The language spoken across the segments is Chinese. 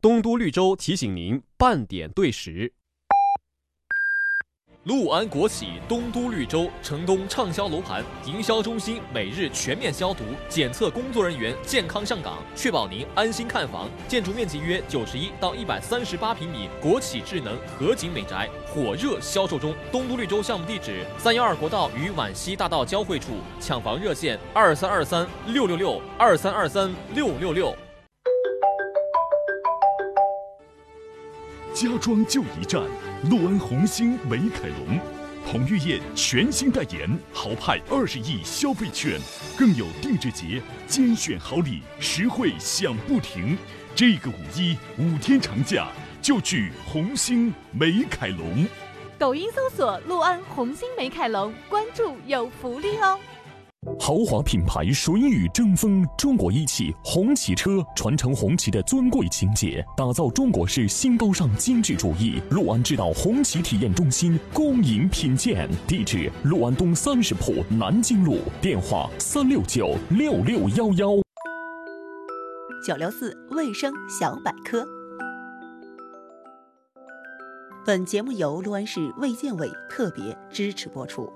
东都绿洲提醒您半点对时。陆安国企东都绿洲城东畅销楼盘营销中心每日全面消毒检测，工作人员健康上岗，确保您安心看房。建筑面积约九十一到一百三十八平米，国企智能合景美宅火热销售中。东都绿洲项目地址：三幺二国道与皖西大道交汇处，抢房热线：二三二三六六六二三二三六六六。家装就一站，陆安红星美凯龙，彭于晏全新代言，豪派二十亿消费券，更有定制节精选好礼，实惠享不停。这个五一五天长假就去红星美凯龙。抖音搜索“陆安红星美凯龙”，关注有福利哦。豪华品牌水雨争锋，中国一汽红旗车传承红旗的尊贵情结，打造中国式新高尚精致主义。陆安知道红旗体验中心恭迎品鉴，地址：陆安东三十铺南京路，电话：三六九六六幺幺。九六四卫生小百科，本节目由陆安市卫健委特别支持播出。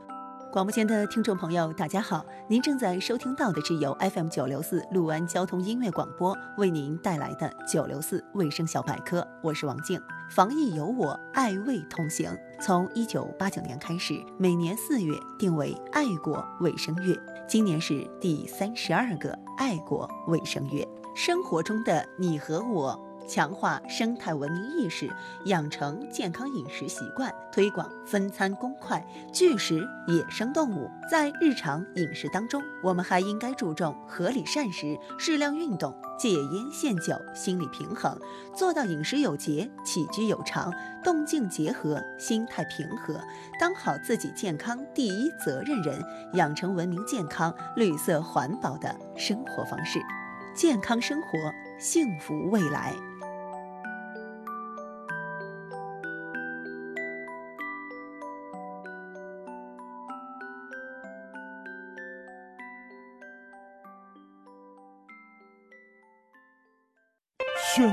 广播前的听众朋友，大家好！您正在收听到的是由 FM 九六四陆安交通音乐广播为您带来的九六四卫生小百科，我是王静。防疫有我，爱卫同行。从一九八九年开始，每年四月定为爱国卫生月，今年是第三十二个爱国卫生月。生活中的你和我。强化生态文明意识，养成健康饮食习惯，推广分餐公筷，拒食野生动物。在日常饮食当中，我们还应该注重合理膳食、适量运动、戒烟限酒、心理平衡，做到饮食有节、起居有常、动静结合、心态平和，当好自己健康第一责任人，养成文明健康、绿色环保的生活方式，健康生活，幸福未来。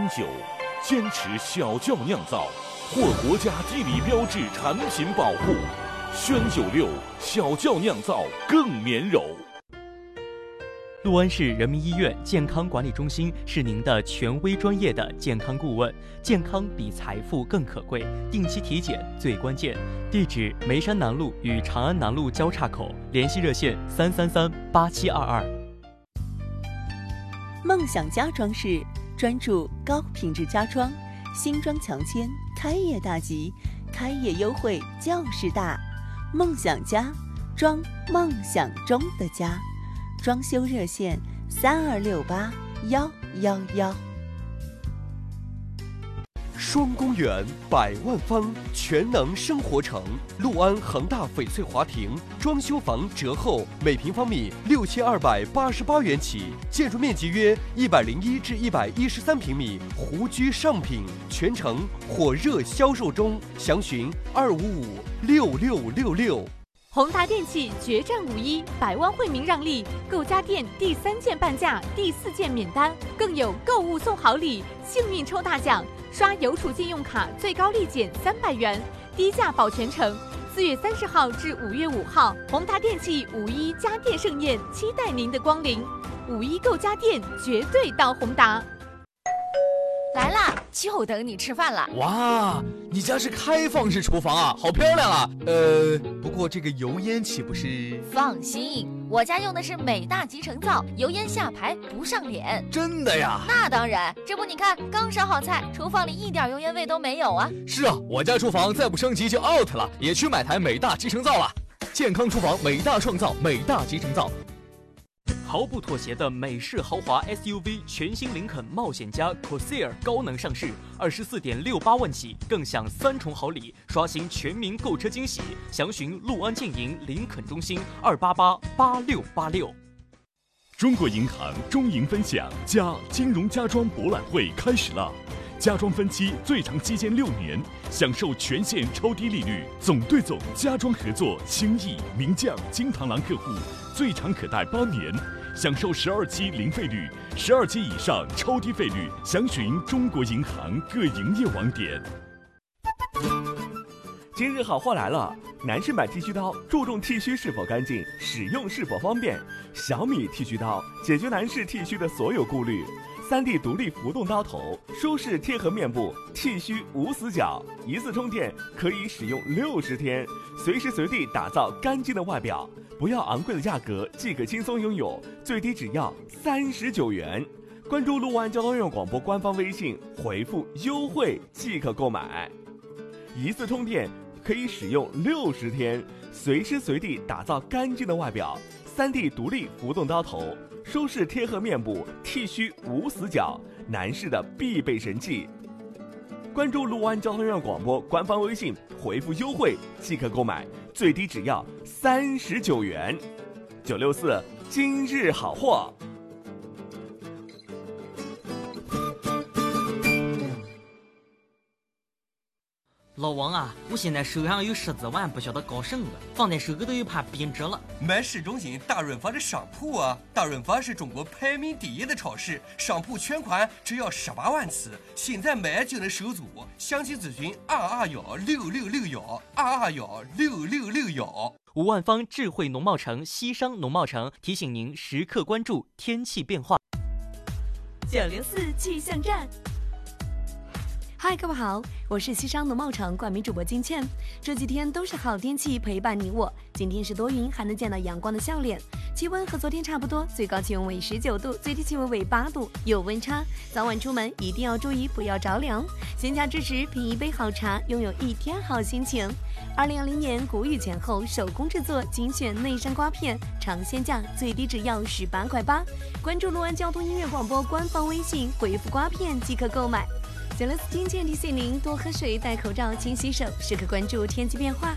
酒，坚持小窖酿造，获国家地理标志产品保护。宣酒六小窖酿造更绵柔。陆安市人民医院健康管理中心是您的权威专业的健康顾问，健康比财富更可贵，定期体检最关键。地址：眉山南路与长安南路交叉口，联系热线：三三三八七二二。梦想家装饰。专注高品质家装，新装强签，开业大吉，开业优惠就是大。梦想家，装梦想中的家，装修热线：三二六八幺幺幺。双公园百万方全能生活城，陆安恒大翡翠华庭装修房折后每平方米六千二百八十八元起，建筑面积约一百零一至一百一十三平米，湖居上品，全程火热销售中，详询二五五六六六六。宏达电器决战五一，百万惠民让利，购家电第三件半价，第四件免单，更有购物送好礼，幸运抽大奖。刷邮储信用卡最高立减三百元，低价保全程。四月三十号至五月五号，宏达电器五一家电盛宴，期待您的光临。五一购家电，绝对到宏达。来啦，就等你吃饭了。哇，你家是开放式厨房啊，好漂亮啊。呃，不过这个油烟岂不是？放心，我家用的是美大集成灶，油烟下排不上脸。真的呀？那当然，这不你看，刚烧好菜，厨房里一点油烟味都没有啊。是啊，我家厨房再不升级就 out 了，也去买台美大集成灶了。健康厨房，美大创造，美大集成灶。毫不妥协的美式豪华 SUV，全新林肯冒险家 Corsair 高能上市，二十四点六八万起，更享三重好礼，刷新全民购车惊喜。详询陆安建营林肯中心二八八八六八六。中国银行中银分享加金融家装博览会开始了，家装分期最长期间六年，享受全线超低利率，总对总家装合作轻易名将金螳螂客户最长可贷八年。享受十二期零费率，十二期以上超低费率。详询中国银行各营业网点。今日好货来了！男士买剃须刀，注重剃须是否干净，使用是否方便。小米剃须刀解决男士剃须的所有顾虑。三 D 独立浮动刀头，舒适贴合面部，剃须无死角，一次充电可以使用六十天，随时随地打造干净的外表。不要昂贵的价格即可轻松拥有，最低只要三十九元。关注六安交通院广播官方微信，回复优惠即可购买。一次充电。可以使用六十天，随时随地打造干净的外表。三 D 独立浮动刀头，舒适贴合面部，剃须无死角，男士的必备神器。关注陆安交通院广播官方微信，回复优惠即可购买，最低只要三十九元。九六四今日好货。老王啊，我现在手上有十几万，不晓得搞什么，放在手里头又怕贬值了。买市中心大润发的商铺啊！大润发是中国排名第一的超市，商铺全款只要十八万起，现在买就能收租。详细咨询二二幺六六六幺二二幺六六六幺。五万方智慧农贸城西商农贸城提醒您时刻关注天气变化。九零四气象站。嗨，各位好，我是西商农贸城冠名主播金倩。这几天都是好天气陪伴你我。今天是多云，还能见到阳光的笑脸。气温和昨天差不多，最高气温为十九度，最低气温为八度，有温差。早晚出门一定要注意，不要着凉。闲暇之时品一杯好茶，拥有一天好心情。二零二零年谷雨前后手工制作精选内山瓜片，尝鲜价最低只要十八块八。关注陆安交通音乐广播官方微信，回复瓜片即可购买。九六四听见提醒您多喝水、戴口罩、勤洗手，时刻关注天气变化。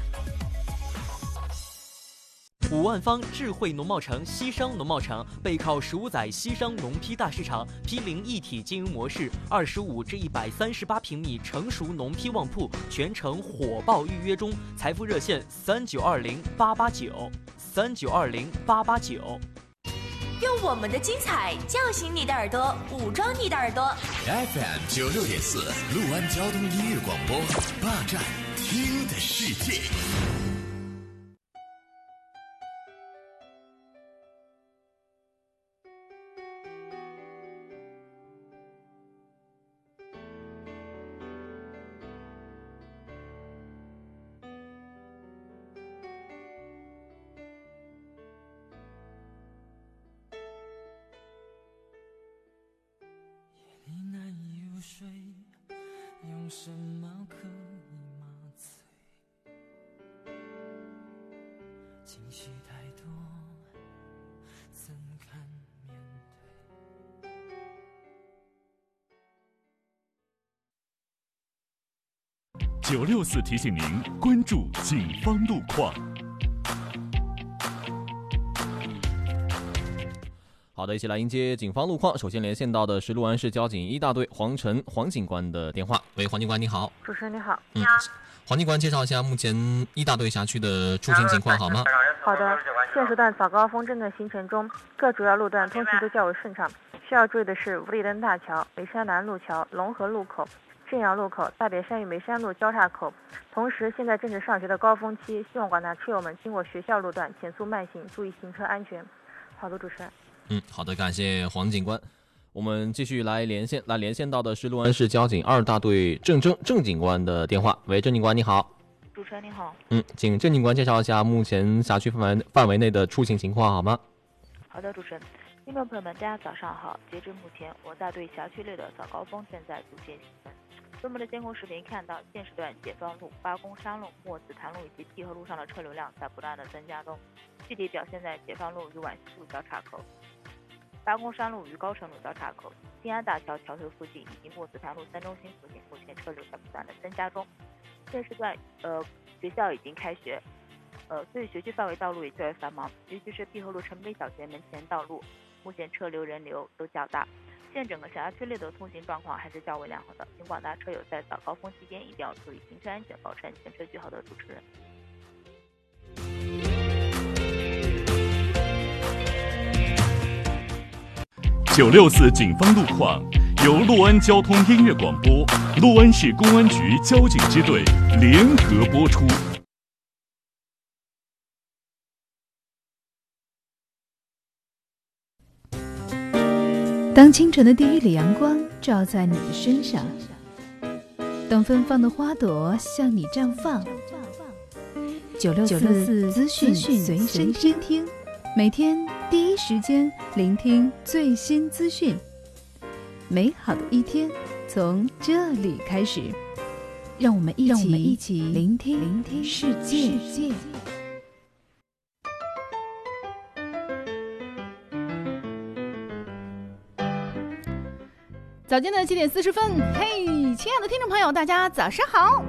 五万方智慧农贸城西商农贸城背靠十五载西商农批大市场，批零一体经营模式，二十五至一百三十八平米成熟农批旺铺，全程火爆预约中。财富热线三九二零八八九三九二零八八九。用我们的精彩叫醒你的耳朵，武装你的耳朵。FM 九六点四，陆安交通音乐广播，霸占听的世界。九六四提醒您关注警方路况。好的，一起来迎接警方路况。首先连线到的是六安市交警一大队黄晨黄警官的电话。喂，黄警官，你好。主持人你好。嗯，黄警官介绍一下目前一大队辖区的出行情况好吗？好的，现时段早高峰正在形成中，各主要路段通行都较为顺畅。需要注意的是五里墩大桥、北山南路桥、龙河路口。正阳路口、大别山与梅山路交叉口，同时现在正是上学的高峰期，希望广大车友们经过学校路段减速慢行，注意行车安全。好的，主持人。嗯，好的，感谢黄警官。我们继续来连线，来连线到的是六安市交警二大队郑征郑警官的电话。喂，郑警官，你好。主持人你好。嗯，请郑警官介绍一下目前辖区范围范围内的出行情况好吗？好的，主持人。听众朋友们，大家早上好。截至目前，我大队辖区内的早高峰正在逐渐形成。专门的监控视频看到，现时段解放路、八公山路、墨子潭路以及棣河路上的车流量在不断的增加中，具体表现在解放路与皖西路交叉口、八公山路与高城路交叉口、新安大桥桥头附近以及墨子潭路三中心附近，目前车流在不断的增加中。现时段，呃，学校已经开学，呃，所以学区范围道路也较为繁忙，尤其是碧河路城北小学门前道路，目前车流人流都较大。现整个辖区内的通行状况还是较为良好的，请广大车友在早高峰期间一定要注意行车安全，保持安全车距。好的，主持人。九六四警方路况由六安交通音乐广播、六安市公安局交警支队联合播出。当清晨的第一缕阳光照在你的身上，当芬芳的花朵向你绽放，九六四资讯随身听，每天第一时间聆听最新资讯。美好的一天从这里开始，让我们一起一起聆听聆听世界。早间的七点四十分，嘿，亲爱的听众朋友，大家早上好！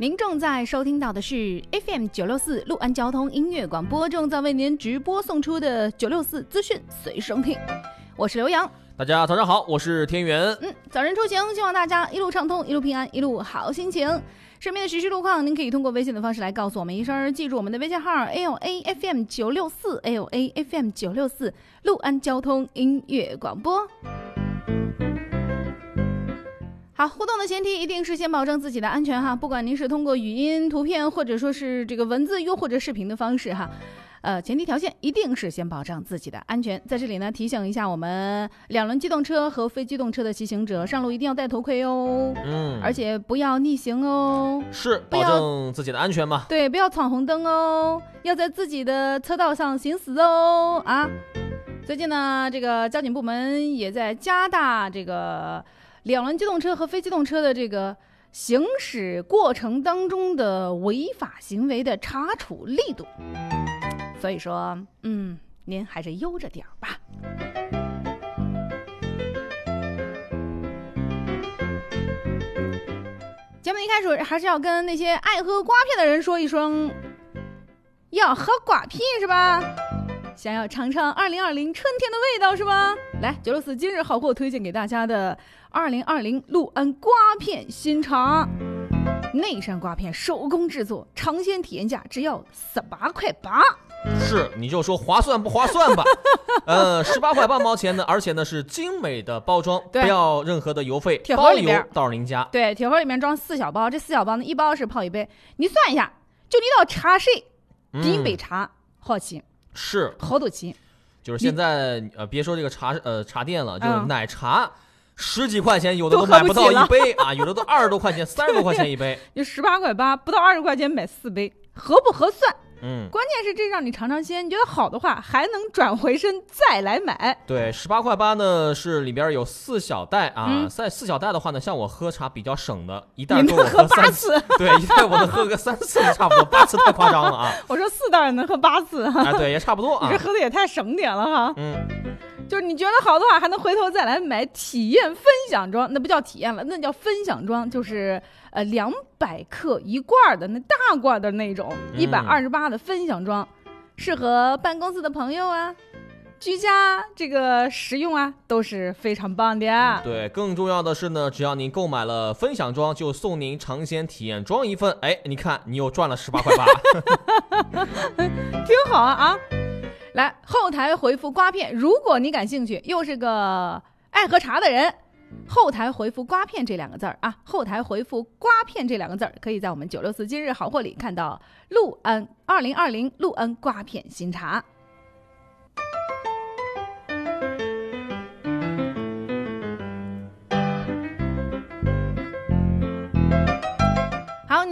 您正在收听到的是 FM 九六四六安交通音乐广播，正在为您直播送出的九六四资讯随身听，我是刘洋。大家早上好，我是天元。嗯，早晨出行，希望大家一路畅通，一路平安，一路好心情。身边的实时路况，您可以通过微信的方式来告诉我们一声，记住我们的微信号 L A F M 九六四 L A F M 九六四六安交通音乐广播。好，互动的前提一定是先保证自己的安全哈，不管您是通过语音、图片，或者说是这个文字，又或者视频的方式哈，呃，前提条件一定是先保障自己的安全。在这里呢，提醒一下我们两轮机动车和非机动车的骑行者，上路一定要戴头盔哦，嗯，而且不要逆行哦，是保证自己的安全嘛？对，不要闯红灯哦，要在自己的车道上行驶哦啊。最近呢，这个交警部门也在加大这个。两轮机动车和非机动车的这个行驶过程当中的违法行为的查处力度，所以说，嗯，您还是悠着点儿吧。节目一开始还是要跟那些爱喝瓜片的人说一声，要喝瓜片是吧？想要尝尝二零二零春天的味道是吧？来，九六四今日好货推荐给大家的。二零二零六安瓜片新茶，内山瓜片手工制作，尝鲜体验价只要十八块八。是，你就说划算不划算吧？呃，十八块八毛钱呢，而且呢是精美的包装，不要任何的邮费，铁盒里面到您家。对，铁盒里面装四小包，这四小包呢一包是泡一杯，你算一下，就你倒茶水，第一杯茶好起，是好多钱。就是现在呃，别说这个茶呃茶店了，就是奶茶。十几块钱，有的都买不到一杯啊，有的都二十多块钱、三十多块钱一杯。你十八块八，不到二十块钱买四杯，合不合算？嗯，关键是这让你尝尝鲜，你觉得好的话，还能转回身再来买。对，十八块八呢，是里边有四小袋啊。在四小袋的话呢，像我喝茶比较省的，一袋够我喝三次。对，一袋我能喝个三次差不多，八次太夸张了啊。我说四袋能喝八次啊？对，也差不多啊。你这喝的也太省点了哈。嗯。就是你觉得好的话，还能回头再来买体验分享装，那不叫体验了，那叫分享装，就是呃两百克一罐的那大罐的那种，一百二十八的分享装，适合办公室的朋友啊，居家这个实用啊，都是非常棒的。对，更重要的是呢，只要您购买了分享装，就送您尝鲜体验装一份，哎，你看你又赚了十八块八，挺好啊啊！来后台回复瓜片，如果你感兴趣，又是个爱喝茶的人，后台回复瓜片这两个字儿啊，后台回复瓜片这两个字儿，可以在我们九六四今日好货里看到陆安二零二零陆安瓜片新茶。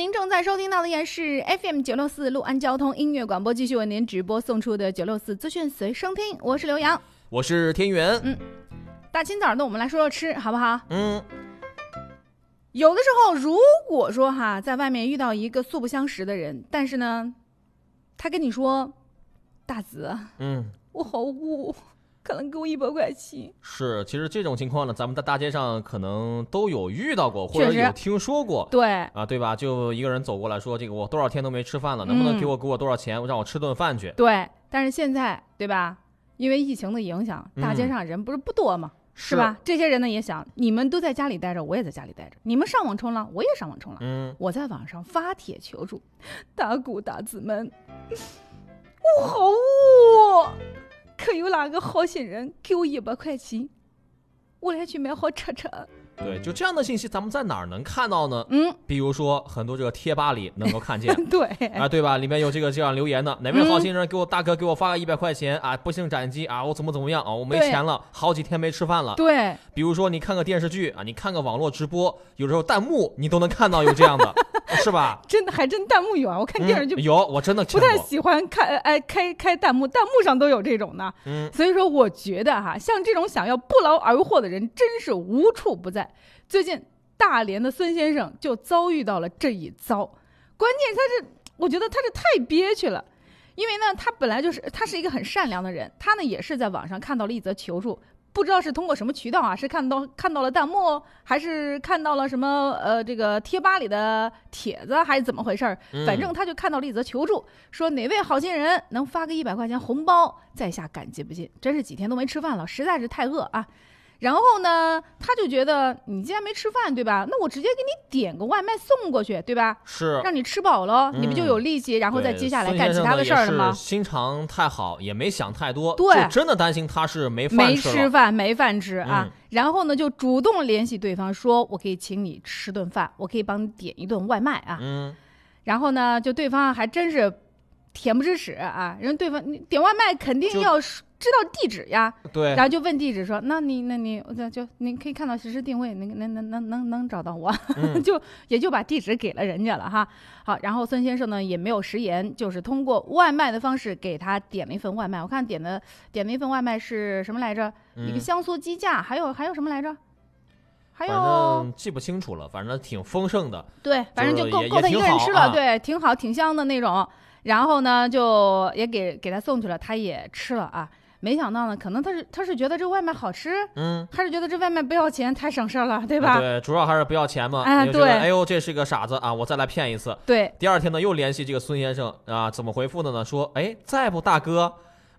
您正在收听到的依然是 FM 九六四陆安交通音乐广播，继续为您直播送出的九六四资讯随声听。我是刘洋，我是天元。嗯，大清早的，我们来说说吃，好不好？嗯。有的时候，如果说哈，在外面遇到一个素不相识的人，但是呢，他跟你说：“大子，嗯，我好饿。”可能给我一百块钱。是，其实这种情况呢，咱们在大街上可能都有遇到过，或者有听说过。对啊，对吧？就一个人走过来说：“这个我多少天都没吃饭了，能不能给我给我多少钱，让我吃顿饭去？”对。但是现在，对吧？因为疫情的影响，大街上人不是不多吗？是吧？这些人呢也想，你们都在家里待着，我也在家里待着。你们上网冲浪，我也上网冲浪。嗯。我在网上发帖求助，大姑大姊们，我好饿。可有哪个好心人给我一百块钱，我来去买好吃吃。对，就这样的信息，咱们在哪儿能看到呢？嗯，比如说很多这个贴吧里能够看见，对啊，对吧？里面有这个这样留言的，哪位好心人给我大哥给我发个一百块钱啊？不幸斩击啊，我怎么怎么样啊？我没钱了，好几天没吃饭了。对，比如说你看个电视剧啊，你看个网络直播，有时候弹幕你都能看到有这样的，是吧？真的还真弹幕有啊！我看电视剧、嗯、有，我真的不太喜欢看，哎，开开弹幕，弹幕上都有这种的。嗯，所以说我觉得哈，像这种想要不劳而获的人，真是无处不在。最近大连的孙先生就遭遇到了这一遭，关键他是，我觉得他是太憋屈了，因为呢，他本来就是他是一个很善良的人，他呢也是在网上看到了一则求助，不知道是通过什么渠道啊，是看到看到了弹幕，还是看到了什么呃这个贴吧里的帖子，还是怎么回事儿？反正他就看到了一则求助，说哪位好心人能发个一百块钱红包，在下感激不尽，真是几天都没吃饭了，实在是太饿啊。然后呢，他就觉得你既然没吃饭，对吧？那我直接给你点个外卖送过去，对吧？是，让你吃饱了，嗯、你不就有力气，然后再接下来干其他的事儿了吗？心肠太好，也没想太多，对就真的担心他是没饭没吃没吃饭，没饭吃啊。嗯然后呢，就主动联系对方说，我可以请你吃顿饭，我可以帮你点一顿外卖啊。嗯，然后呢，就对方还真是恬不知耻啊，人对方你点外卖肯定就要知道地址呀。对然后就问地址说，那你那你我就你可以看到实时定位，能能能能能能找到我，嗯 就也就把地址给了人家了哈。好，然后孙先生呢也没有食言，就是通过外卖的方式给他点了一份外卖。我看点的点了一份外卖是什么来着？一个嗯香酥鸡架，还有还有什么来着？还有记不清楚了，反正挺丰盛的。对，反正就就是够够他一个人吃了，啊对，挺好，挺香的那种。然后呢，就也给给他送去了，他也吃了啊。没想到呢，可能他是他是觉得这外卖好吃，嗯，还是觉得这外卖不要钱，太省事儿了，对吧？对，主要还是不要钱嘛。哎对哎呦，这是个傻子啊，我再来骗一次。对。第二天呢，又联系这个孙先生啊，怎么回复的呢？说，哎，在不，大哥。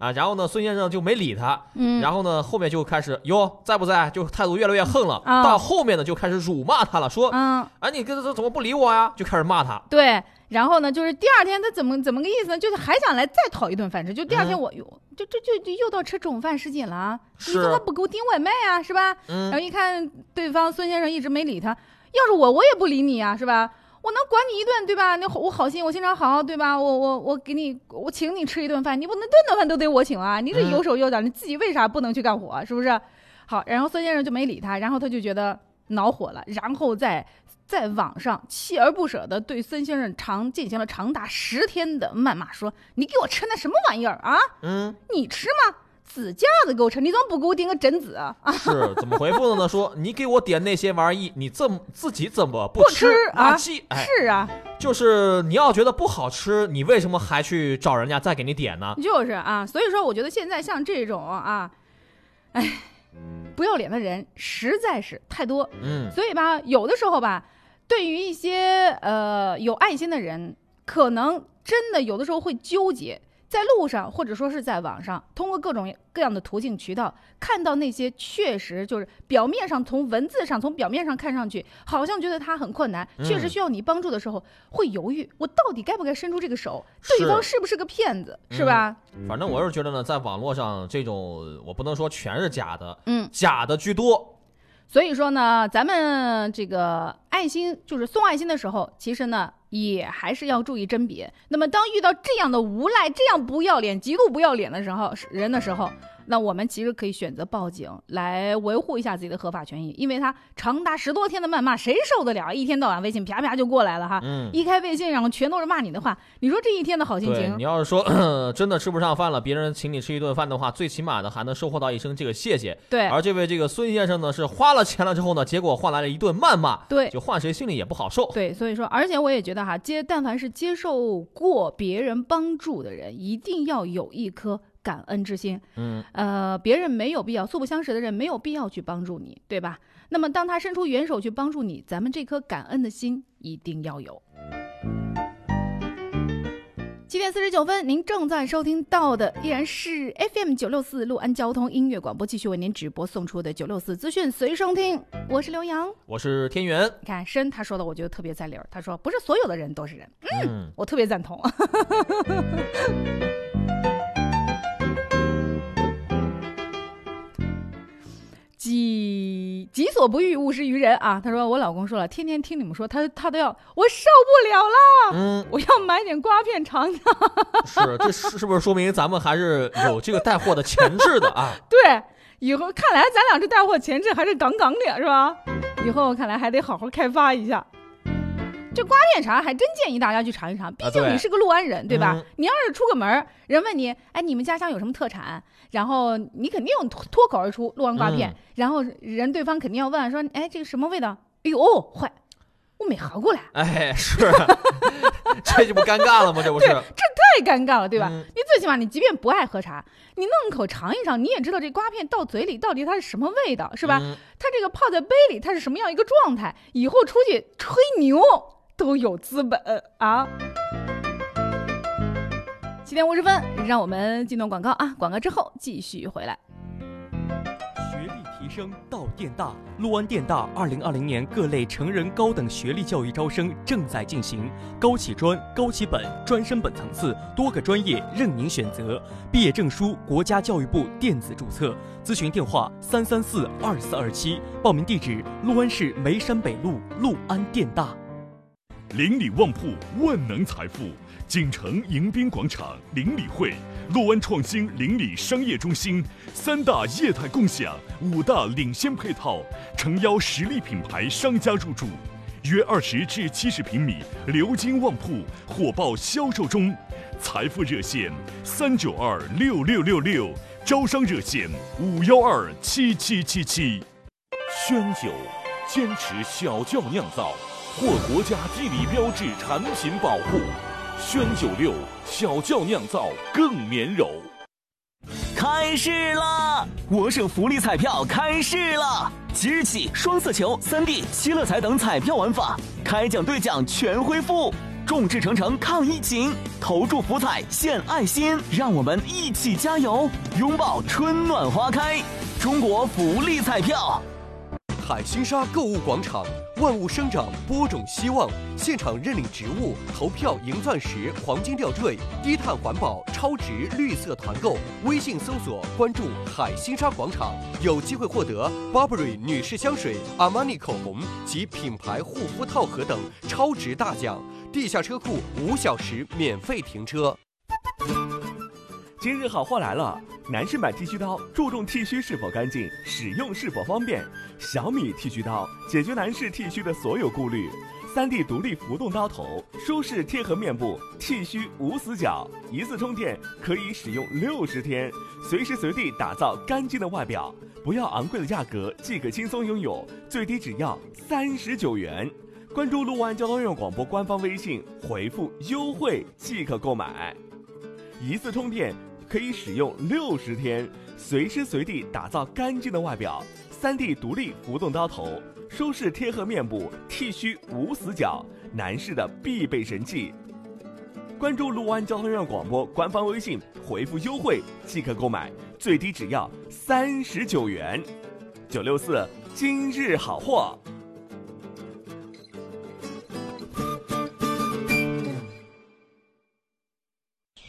啊，然后呢，孙先生就没理他，嗯然后呢，后面就开始哟，在不在？就态度越来越横了。啊到后面呢，就开始辱骂他了，说，嗯，啊，你这这怎么不理我呀？就开始骂他。对，然后呢，就是第二天他怎么怎么个意思呢？就是还想来再讨一顿饭吃。就第二天嗯我哟，就这就就又到吃中午饭时间了啊！你是怎么不给我订外卖啊？是吧？嗯然后一看对方孙先生一直没理他，要是我我也不理你啊，是吧？我能管你一顿，对吧？那我好心，我心肠好，对吧？我我我给你，我请你吃一顿饭，你不能顿顿饭都得我请啊！你这嗯有手有脚，你自己为啥不能去干活？是不是？好，然后孙先生就没理他，然后他就觉得恼火了，然后在在网上锲而不舍的对孙先生长进行了长达十天的谩骂，说：“你给我吃那什么玩意儿啊？嗯，你吃吗？紫架子给我吃，你怎么不给我订个榛子啊？啊 是怎么回复的呢？说你给我点那些玩意儿，你这么自己怎么不不吃啊？垃圾，哎，是啊，就是你要觉得不好吃，你为什么还去找人家再给你点呢？就是啊，所以说我觉得现在像这种啊，哎，不要脸的人实在是太多。嗯所以吧，有的时候吧，对于一些呃有爱心的人，可能真的有的时候会纠结。在路上，或者说是在网上，通过各种各样的途径渠道，看到那些确实就是表面上从文字上、从表面上看上去，好像觉得他很困难，嗯确实需要你帮助的时候，会犹豫，我到底该不该伸出这个手？对方是不是个骗子？是吧？反正我是觉得呢，在网络上这种，我不能说全是假的，嗯，假的居多。所以说呢，咱们这个爱心就是送爱心的时候，其实呢也还是要注意甄别。那么当遇到这样的无赖、这样不要脸、极度不要脸的时候，人的时候，那我们其实可以选择报警来维护一下自己的合法权益，因为他长达十多天的谩骂，谁受得了？一天到晚微信啪啪就过来了哈，嗯一开微信然后全都是骂你的话，你说这一天的好心情你要是说 真的吃不上饭了，别人请你吃一顿饭的话，最起码的还能收获到一声这个谢谢。对而这位这个孙先生呢，是花了钱了之后呢，结果换来了一顿谩骂，对就换谁心里也不好受。对，所以说，而且我也觉得哈，接但凡是接受过别人帮助的人，一定要有一颗感恩之心。嗯，呃，别人没有必要，素不相识的人没有必要去帮助你，对吧？那么当他伸出援手去帮助你，咱们这颗感恩的心一定要有。七点四十九分，您正在收听到的依然是 FM 九六四六安交通音乐广播，继续为您直播送出的九六四资讯随声听。我是刘洋，我是天元。你看申他说的，我觉得特别在理儿。他说不是所有的人都是人，嗯，嗯，我特别赞同。己己所不欲，勿施于人啊。他说我老公说了，天天听你们说，他他都要，我受不了了，嗯，我要买点瓜片尝尝。是，这是是不是说明咱们还是有这个带货的潜质的啊？对，以后看来咱俩这带货潜质还是杠杠的，是吧？以后看来还得好好开发一下。这瓜片茶还真建议大家去尝一尝，毕竟你是个六安人，对吧？嗯你要是出个门，人问你，哎，你们家乡有什么特产？然后你肯定用脱脱口而出录完瓜片，嗯然后人对方肯定要问说，哎，这个什么味道？哎呦，哦坏，我没喝过来。哎，是，这就不尴尬了吗？这不是，？这太尴尬了，对吧？嗯你最起码你即便不爱喝茶，你弄口尝一尝，你也知道这瓜片到嘴里到底它是什么味道，是吧？嗯它这个泡在杯里，它是什么样一个状态？以后出去吹牛都有资本啊！七点五十分，让我们进段广告啊！广告之后继续回来。学历提升到电大，陆安电大二零二零年各类成人高等学历教育招生正在进行，高起专、高起本、专升本层次，多个专业任您选择。毕业证书国家教育部电子注册，咨询电话三三四二四二七，报名地址陆安市梅山北路陆安电大。邻里旺铺，万能财富，锦城迎宾广场邻里会，陆安创新邻里商业中心，三大业态共享，五大领先配套，诚邀实力品牌商家入驻，约二十至七十平米鎏金旺铺火爆销售中，财富热线三九二六六六六，招商热线五幺二七七七七。宣酒，坚持小窖酿造。获国家地理标志产品保护，宣九六小窖酿造更绵柔。开市啦！我省福利彩票开市啦！即日起，双色球、三 D、七乐彩等彩票玩法开奖兑奖全恢复。众志成城抗疫情，投注福彩献爱心，让我们一起加油，拥抱春暖花开！中国福利彩票。海心沙购物广场，万物生长，播种希望。现场认领植物，投票赢钻石、黄金吊坠，低碳环保、超值绿色团购。微信搜索关注海心沙广场，有机会获得 Burberry 女士香水、阿玛尼口红及品牌护肤套盒等超值大奖。地下车库五小时免费停车。今日好货来了！男士买剃须刀注重剃须是否干净，使用是否方便。小米剃须刀解决男士剃须的所有顾虑。三 D 独立浮动刀头，舒适贴合面部，剃须无死角，一次充电可以使用六十天，随时随地打造干净的外表。不要昂贵的价格即可轻松拥有，最低只要三十九元。关注陆安交通院广播官方微信，回复优惠即可购买。一次充电。可以使用六十天，随时随地打造干净的外表。三 D 独立浮动刀头，舒适贴合面部，剃须无死角，男士的必备神器。关注陆安交通院广播官方微信，回复优惠即可购买，最低只要三十九元。九六四今日好货。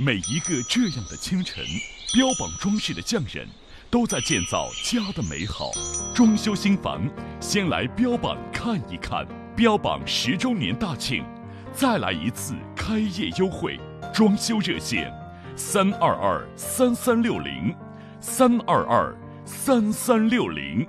每一个这样的清晨，标榜装饰的匠人，都在建造家的美好。装修新房，先来标榜看一看。标榜十周年大庆，再来一次开业优惠。装修热线：三二二三三六零，三二二三三六零。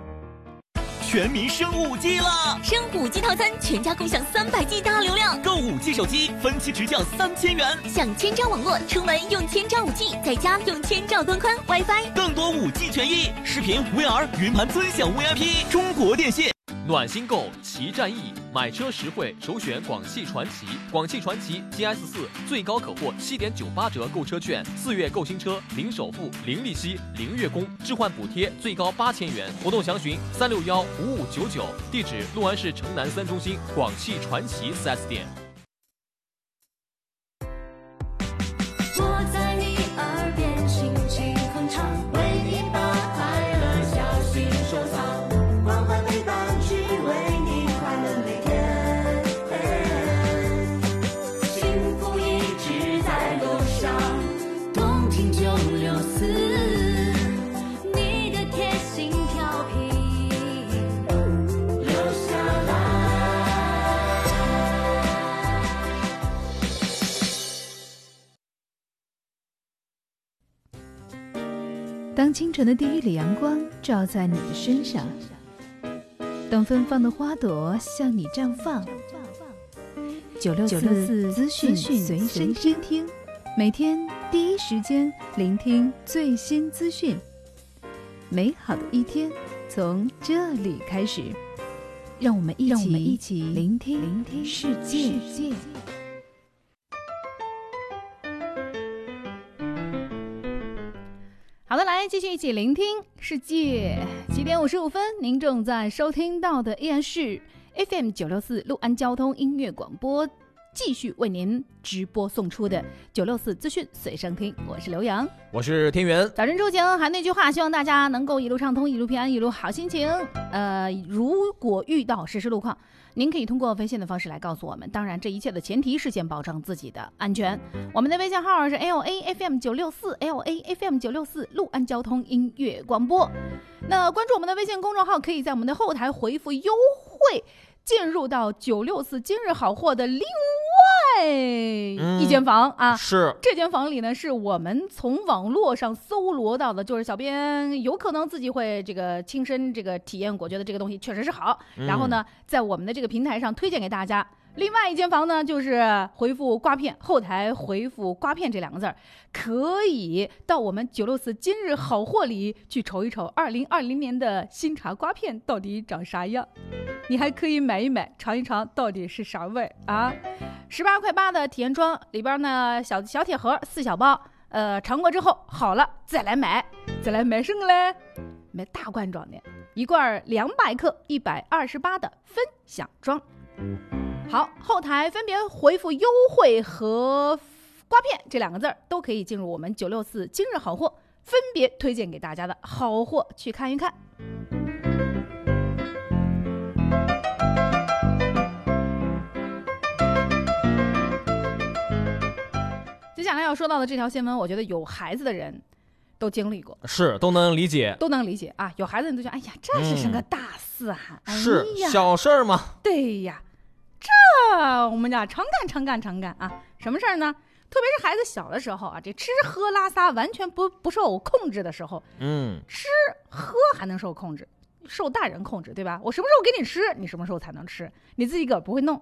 全民升五 G 啦！升五 G 套餐，全家共享三百 G 大流量，购五 G 手机分期直降三千元，享千兆网络，出门用千兆五 G，在家用千兆端宽 WiFi，更多五 G 权益，视频、VR、云盘尊享 VIP。中国电信。暖心购齐战役，买车实惠，首选广汽传祺。广汽传祺 GS 四最高可获七点九八折购车券，四月购新车零首付、零利息、零月供，置换补贴最高八千元。活动详询三六幺五五九九，地址六安市城南三中心广汽传祺 4S 店。清晨的第一缕阳光照在你的身上，等芬芳的花朵向你绽放。九六四资讯随身听，每天第一时间聆听最新资讯。美好的一天从这里开始，让我们一起一起聆听聆听世界。来继续一起聆听世界。七点五十五分，您正在收听到的依然是 FM 九六四陆安交通音乐广播，继续为您直播送出的九六四资讯随身听。我是刘洋，我是天元。早晨出行还那句话，希望大家能够一路畅通，一路平安，一路好心情。呃，如果遇到实时路况，您可以通过微信的方式来告诉我们。当然，这一切的前提是先保障自己的安全。我们的微信号是 L A F M 九六四 L A F M 九六四陆安交通音乐广播。那关注我们的微信公众号，可以在我们的后台回复优惠，进入到九六四今日好货的另外一间房、啊。是这间房里呢，是我们从网络上搜罗到的，就是小编有可能自己会这个亲身这个体验过，觉得这个东西确实是好，嗯然后呢，在我们的这个平台上推荐给大家。另外一间房呢，就是回复“瓜片”，后台回复“瓜片”这两个字儿，可以到我们九六四今日好货里去瞅一瞅二零二零年的新茶瓜片到底长啥样。你还可以买一买，尝一尝到底是啥味儿啊！十八块八的体验装里边呢，小小铁盒四小包，呃，尝过之后好了再来买，再来买什么嘞？买大罐装的，一罐两百克，一百二十八的分享装。好，后台分别回复“优惠”和“刮片”这两个字儿，都可以进入我们九六四今日好货，分别推荐给大家的好货去看一看。接下来要说到的这条新闻，我觉得有孩子的人都经历过，是都能理解，都能理解啊。有孩子你都觉得，哎呀，这是什么大事啊？哎是呀小事儿嘛。对呀，这我们家常干常干常干啊！什么事儿呢？特别是孩子小的时候啊，这吃喝拉撒完全不不受控制的时候，嗯，吃喝还能受控制，受大人控制，对吧？我什么时候给你吃，你什么时候才能吃，你自己个儿不会弄。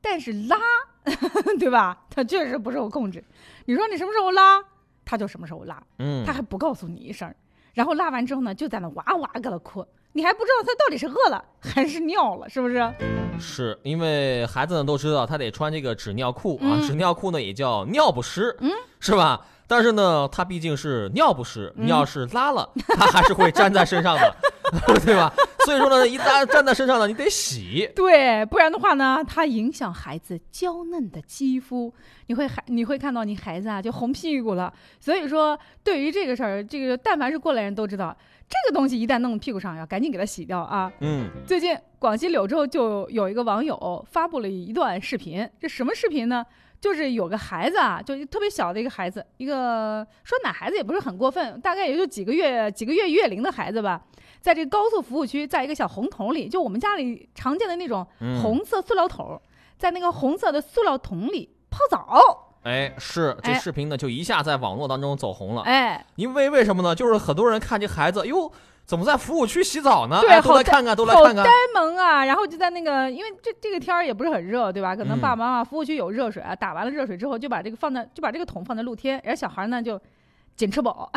但是拉，对吧？他确实不受控制。你说你什么时候拉，他就什么时候拉，嗯他还不告诉你一声。然后拉完之后呢，就在那哇哇搁那哭，你还不知道他到底是饿了 还是尿了，是不是？是因为孩子呢都知道他得穿这个纸尿裤啊，嗯纸尿裤呢也叫尿不湿，嗯，是吧？但是呢，它毕竟是尿不湿，嗯你要是拉了，它还是会粘在身上的，对吧？所以说呢，一旦粘在身上呢，你得洗。对，不然的话呢，它影响孩子娇嫩的肌肤，你会孩你会看到你孩子啊就红屁股了。所以说，对于这个事儿，这个但凡是过来人都知道，这个东西一旦弄屁股上，要赶紧给它洗掉啊。嗯，最近广西柳州就有一个网友发布了一段视频，这什么视频呢？就是有个孩子啊，就特别小的一个孩子，一个说奶孩子也不是很过分，大概也就几个月几个月月龄的孩子吧，在这个高速服务区，在一个小红桶里，就我们家里常见的那种嗯红色塑料桶，在那个红色的塑料桶里泡澡。哎，是这哎视频呢，就一下在网络当中走红了。哎，因为为什么呢？就是很多人看这孩子，哟，怎么在服务区洗澡呢？对，哎，都好呆来看看，都来看看好呆。萌啊！然后就在那个，因为这这个天儿也不是很热，对吧？可能嗯爸爸妈妈服务区有热水啊，打完了热水之后就把这个放在，就把这个桶放在露天，然后小孩呢就紧吃饱，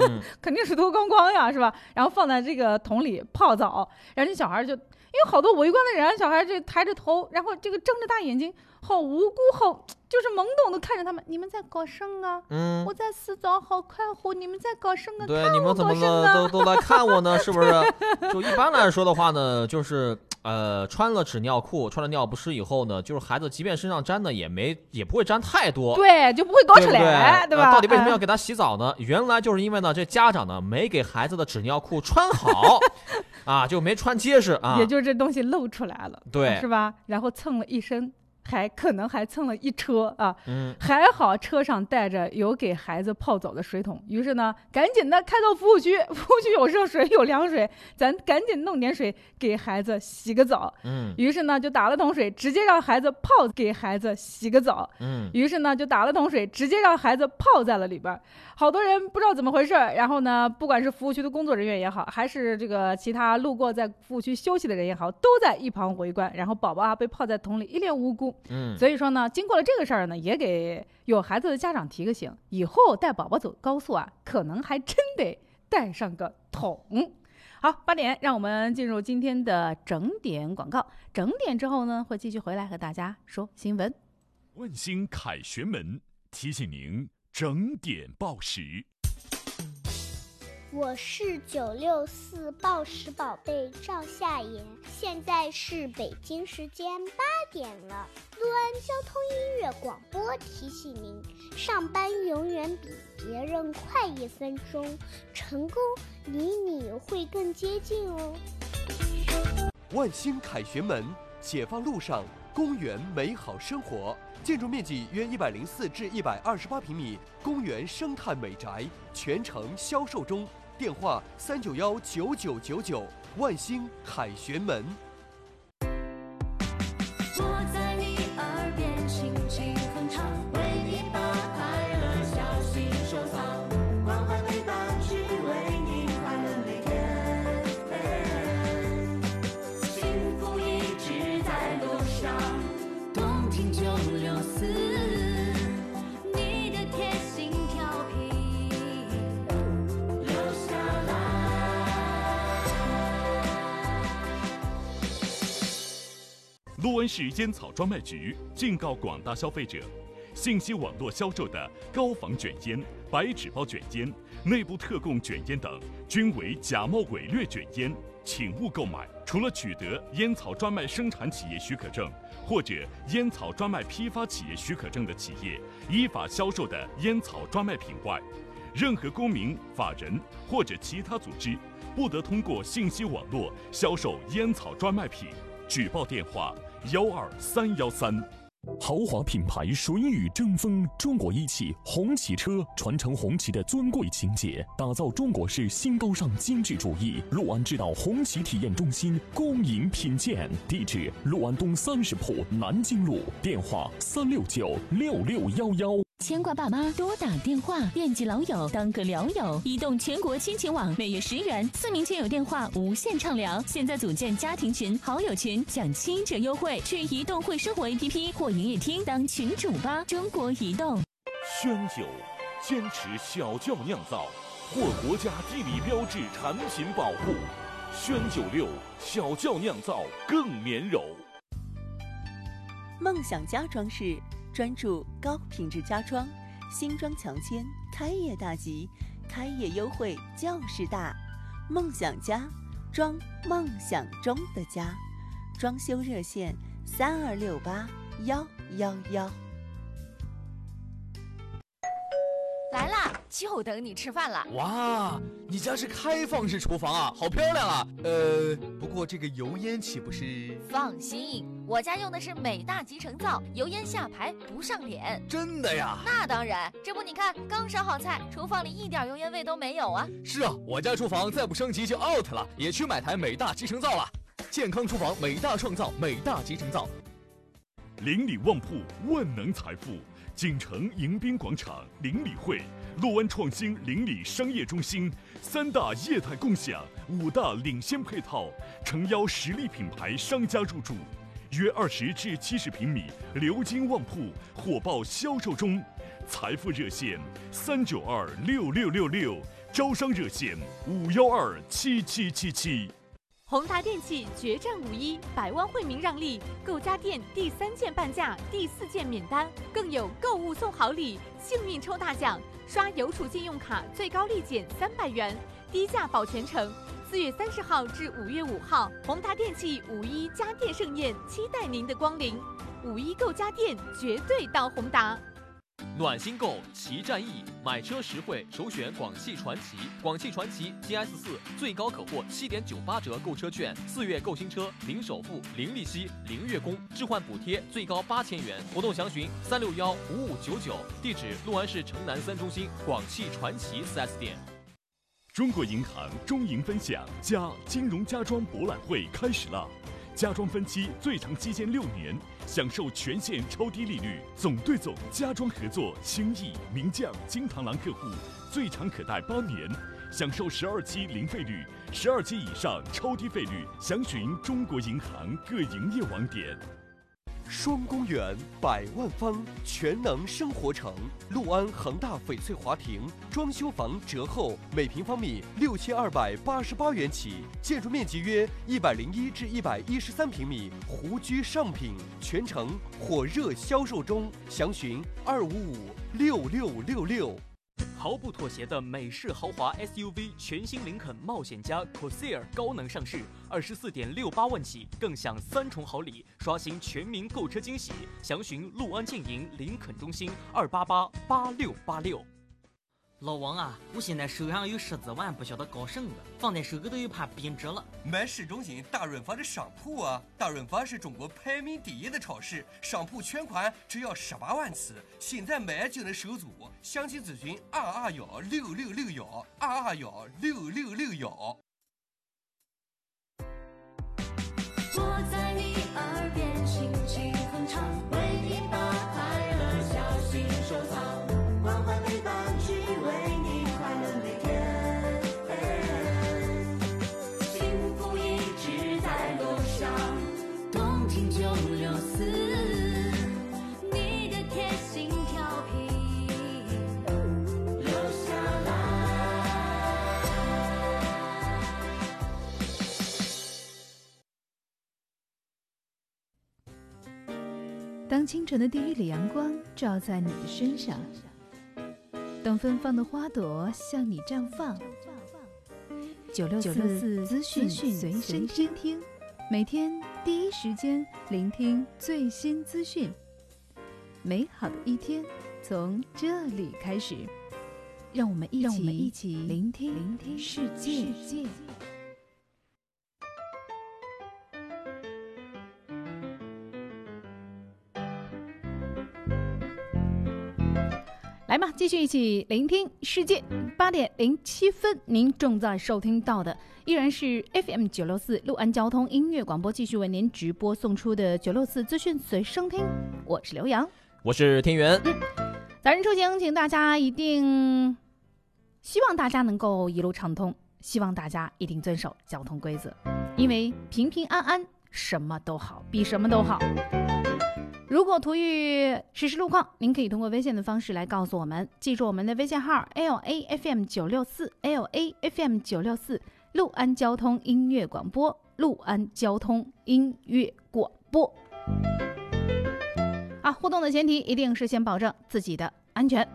嗯 肯定是脱光光呀，是吧？然后放在这个桶里泡澡，然后这小孩就因为好多围观的人，小孩就抬着头，然后这个睁着大眼睛，好无辜，好就是懵懂的看着他们，你们在搞什么啊？嗯我在洗澡，好快活，你们在搞什么？对，你们怎么搞什么了？都都来看我呢？是不是？就一般来说的话呢，就是呃，穿了纸尿裤，穿了尿不湿以后呢，就是孩子即便身上沾的也没也不会沾太多，对，就不会搞出来，对吧？呃到底为什么哎要给他洗澡呢？原来就是因为呢，这家长呢没给孩子的纸尿裤穿好，啊，就没穿结实啊。也就是这东西露出来了，对是吧？然后蹭了一身还可能还蹭了一车啊。嗯，还好车上带着有给孩子泡澡的水桶，于是呢，赶紧的开到服务区，服务区有热水有凉水，咱赶紧弄点水给孩子洗个澡。嗯于是呢，就打了桶水，直接让孩子泡，给孩子洗个澡。嗯于是呢，就打了桶水，直接让孩子泡在了里边。好多人不知道怎么回事，然后呢，不管是服务区的工作人员也好，还是这个其他路过在服务区休息的人也好，都在一旁围观。然后宝宝啊被泡在桶里，一脸无辜。嗯所以说呢，经过了这个事儿呢，也给有孩子的家长提个醒，以后带宝宝走高速啊，可能还真得带上个桶。好，八点，让我们进入今天的整点广告。整点之后呢，会继续回来和大家说新闻。万兴凯旋门提醒您整点报时。我是九六四报时宝贝赵夏言，现在是北京时间八点了。陆安交通音乐广播提醒您：上班永远比别人快一分钟，成功离你会更接近哦。万兴凯旋门，解放路上，公园美好生活。建筑面积约一百零四至一百二十八平米，公园生态美宅，全程销售中。电话：三九幺九九九九。万兴凯旋门。我在陆安市烟草专卖局警告广大消费者：信息网络销售的高仿卷烟、白纸包卷烟、内部特供卷烟等，均为假冒伪劣卷烟，请勿购买。除了取得烟草专卖生产企业许可证或者烟草专卖批发企业许可证的企业依法销售的烟草专卖品外，任何公民、法人或者其他组织不得通过信息网络销售烟草专卖品。举报电话：幺二三幺三。豪华品牌水雨争锋，中国一汽红旗车传承红旗的尊贵情结，打造中国式新高尚精致主义。陆安知道红旗体验中心恭迎品鉴，地址：陆安东三十铺南京路，电话：三六九六六幺幺。牵挂爸妈多打电话，惦记老友当个聊友。移动全国亲情网每月十元，四名亲友电话无限畅聊。现在组建家庭群、好友群，享七折优惠。去移动会生活 APP 或营业厅当群主吧。中国移动。宣酒坚持小窖酿造，获国家地理标志产品保护。宣酒六小窖酿造更绵柔。梦想家装饰专注高品质家装，新装强签，开业大吉，开业优惠就是大。梦想家，装梦想中的家，装修热线三二六八幺幺幺。来啦，就等你吃饭了。哇，你家是开放式厨房啊，好漂亮啊！呃，不过这个油烟岂不是？放心，我家用的是美大集成灶，油烟下排不上脸。真的呀？那当然，这不你看，刚烧好菜，厨房里一点油烟味都没有啊。是啊，我家厨房再不升级就 out 了，也去买台美大集成灶了。健康厨房，美大创造，美大集成灶。邻里旺铺，万能财富。锦城迎宾广场邻里会、洛安创新邻里商业中心三大业态共享、五大领先配套，诚邀实力品牌商家入驻。约二十至七十平米鎏金旺铺火爆销售中，财富热线三九二六六六六，招商热线五幺二七七七七。宏达电器决战五一，百万惠民让利，购家电第三件半价，第四件免单，更有购物送好礼，幸运抽大奖，刷邮储信用卡最高立减三百元，低价保全程。四月三十号至五月五号，宏达电器五一家电盛宴，期待您的光临。五一购家电绝对到宏达。暖心购，齐战役，买车实惠，首选广汽传祺。广汽传祺 GS 四最高可获七点九八折购车券，四月购新车零首付、零利息、零月供，置换补贴最高八千元。活动详询三六幺五五九九，地址六安市城南三中心广汽传祺 4S 店。中国银行中银分享加金融家装博览会开始了。家装分期最长期限六年，享受全线超低利率，总对总家装合作，轻易名匠金螳螂客户最长可贷八年，享受十二期零费率，十二期以上超低费率。详询中国银行各营业网点。双公园百万方全能生活城，六安恒大翡翠华庭装修房折后，每平方米六千二百八十八元起，建筑面积约一百零一至一百一十三平米，湖居上品，全程火热销售中，详询二五五六六六六。毫不妥协的美式豪华 SUV 全新林肯冒险家 Corsair 高能上市，二十四点六八万起，更享三重好礼，刷新全民购车惊喜。详询陆安建营林肯中心二八八八六八六。老王啊，我现在手上有十几万，不晓得搞什么，放在手里头又怕贬值了。买市中心大润发的商铺啊！大润发是中国排名第一的超市，商铺全款只要十八万起，现在买就能收租。详情咨询二二幺六六六幺二二幺六六六幺。清晨的第一缕阳光照在你的身上，等芬芳的花朵向你绽放。九六四资讯随身听，每天第一时间聆听最新资讯。美好的一天从这里开始，让我们一起一起聆听聆听世界。继续一起聆听世界。八点零七分，您正在收听到的依然是 FM 九六四六安交通音乐广播，继续为您直播送出的九六四资讯随声听。我是刘洋，我是天元。早晨出行，请大家一定希望大家能够一路畅通，希望大家一定遵守交通规则，因为平平安安什么都好，比什么都好。如果图遇实时路况，您可以通过微信的方式来告诉我们。记住我们的微信号 l a f m 九六四 l a f m 九六四，六安交通音乐广播，六安交通音乐广播。啊，互动的前提一定是先保证自己的安全。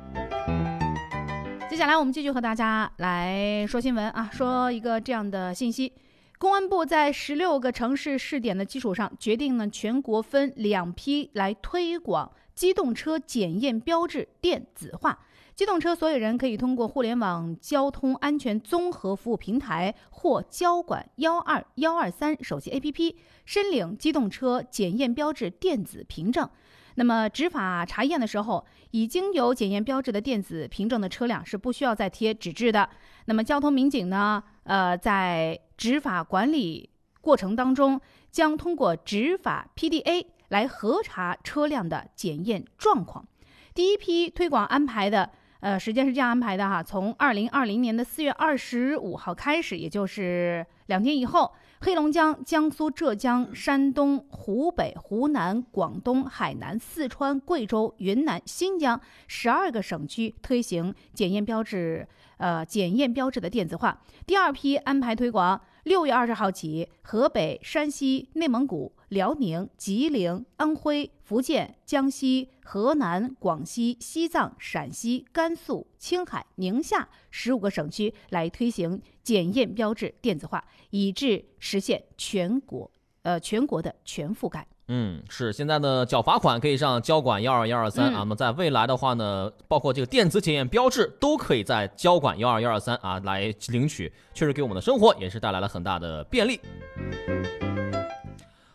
接下来我们继续和大家来说新闻啊，说一个这样的信息。公安部在十六个城市试点的基础上，决定呢全国分两批来推广机动车检验标志电子化。机动车所有人可以通过互联网交通安全综合服务平台或交管幺二幺二三手机 APP 申领机动车检验标志电子凭证。那么执法查验的时候，已经有检验标志的电子凭证的车辆是不需要再贴纸质的。那么交通民警呢，呃，在执法管理过程当中，将通过执法 PDA 来核查车辆的检验状况。第一批推广安排的，呃，时间是这样安排的哈，从二零二零年的四月二十五号开始，也就是两天以后。黑龙江、江苏、浙江、山东、湖北、湖南、广东、海南、四川、贵州、云南、新疆十二个省区推行检验标志，呃，检验标志的电子化。第二批安排推广，六月二十号起，河北、山西、内蒙古、辽宁、吉林、安徽、福建、江西、河南、广西、西藏、陕西、甘肃、青海、宁夏十五个省区来推行检验标志电子化，以致实现全国呃全国的全覆盖。嗯，是现在呢，缴罚款可以上交管幺二幺二三啊。嗯那么在未来的话呢，包括这个电子检验标志都可以在交管幺二幺二三啊来领取，确实给我们的生活也是带来了很大的便利。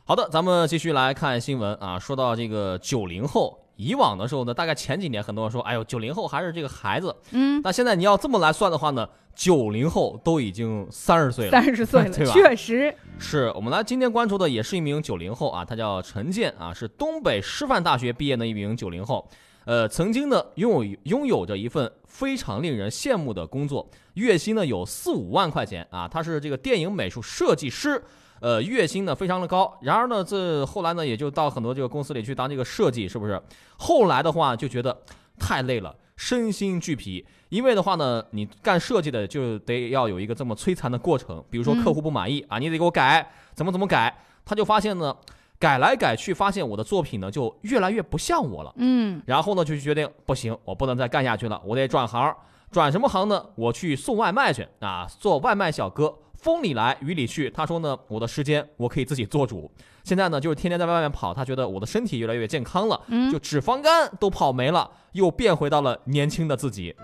好的，咱们继续来看新闻啊。说到这个九零后，以往的时候呢，大概前几年很多人说，哎呦，九零后还是这个孩子。嗯，那现在你要这么来算的话呢，九零后都已经三十岁了，三十岁了，对吧？确实。是我们来今天关注的也是一名九零后啊，他叫陈建啊，是东北师范大学毕业的一名九零后。呃，曾经呢拥有拥有着一份非常令人羡慕的工作，月薪呢有四五万块钱啊，他是这个电影美术设计师。呃，月薪呢非常的高，然而呢，这后来呢也就到很多这个公司里去当这个设计，是不是？后来的话就觉得太累了，身心俱疲。因为的话呢，你干设计的就得要有一个这么摧残的过程，比如说客户不满意、啊，你得给我改，怎么怎么改。他就发现呢，改来改去，发现我的作品呢就越来越不像我了。嗯，然后呢就决定不行，我不能再干下去了，我得转行。转什么行呢？我去送外卖去啊，做外卖小哥。风里来雨里去，他说呢，我的时间我可以自己做主。现在呢，就是天天在外面跑，他觉得我的身体越来越健康了，嗯就脂肪肝都跑没了，又变回到了年轻的自己。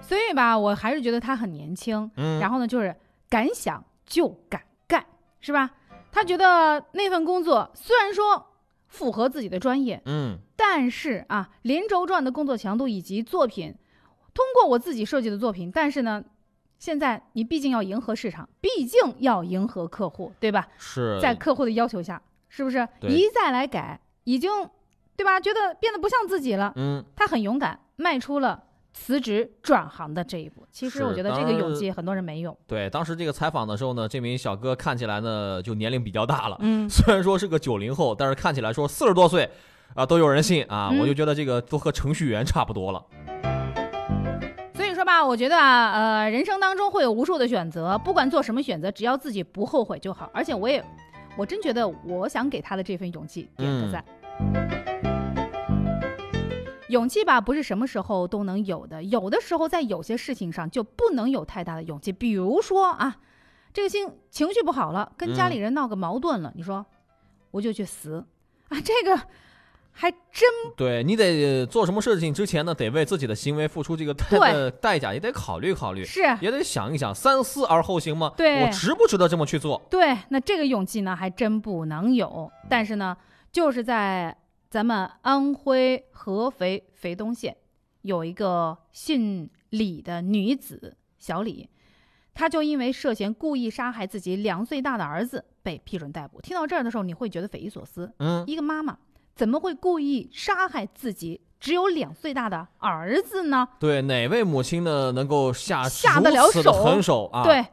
所以吧，我还是觉得他很年轻。嗯然后呢，就是敢想就敢干，是吧？他觉得那份工作虽然说符合自己的专业，嗯，但是啊，连轴转的工作强度以及作品，通过我自己设计的作品，但是呢，现在你毕竟要迎合市场，毕竟要迎合客户，对吧？是在客户的要求下，是不是一再来改，已经对吧？觉得变得不像自己了。嗯，他很勇敢，迈出了辞职转行的这一步。其实我觉得这个勇气很多人没有。对，当时这个采访的时候呢，这名小哥看起来呢就年龄比较大了，嗯 虽然说是个九零后，但是看起来说四十多岁，啊、都有人信啊，嗯我就觉得这个都和程序员差不多了。所以说吧，我觉得啊，呃，人生当中会有无数的选择，不管做什么选择，只要自己不后悔就好。而且我也，我真觉得，我想给他的这份勇气点个赞。勇气吧，不是什么时候都能有的，有的时候在有些事情上就不能有太大的勇气。比如说啊，这个心情绪不好了，跟家里人闹个矛盾了，你说我就去死啊，这个还真对你得做什么事情之前呢，得为自己的行为付出这个代代价，也得考虑考虑，是也得想一想，三思而后行嘛。对我值不值得这么去做？对，那这个勇气呢，还真不能有。但是呢，就是在咱们安徽合肥肥东县，有一个姓李的女子小李，她就因为涉嫌故意杀害自己两岁大的儿子被批准逮捕。听到这儿的时候，你会觉得匪夷所思。嗯一个妈妈怎么会故意杀害自己只有两岁大的儿子呢？对，哪位母亲呢能够下下得了手狠手啊？对，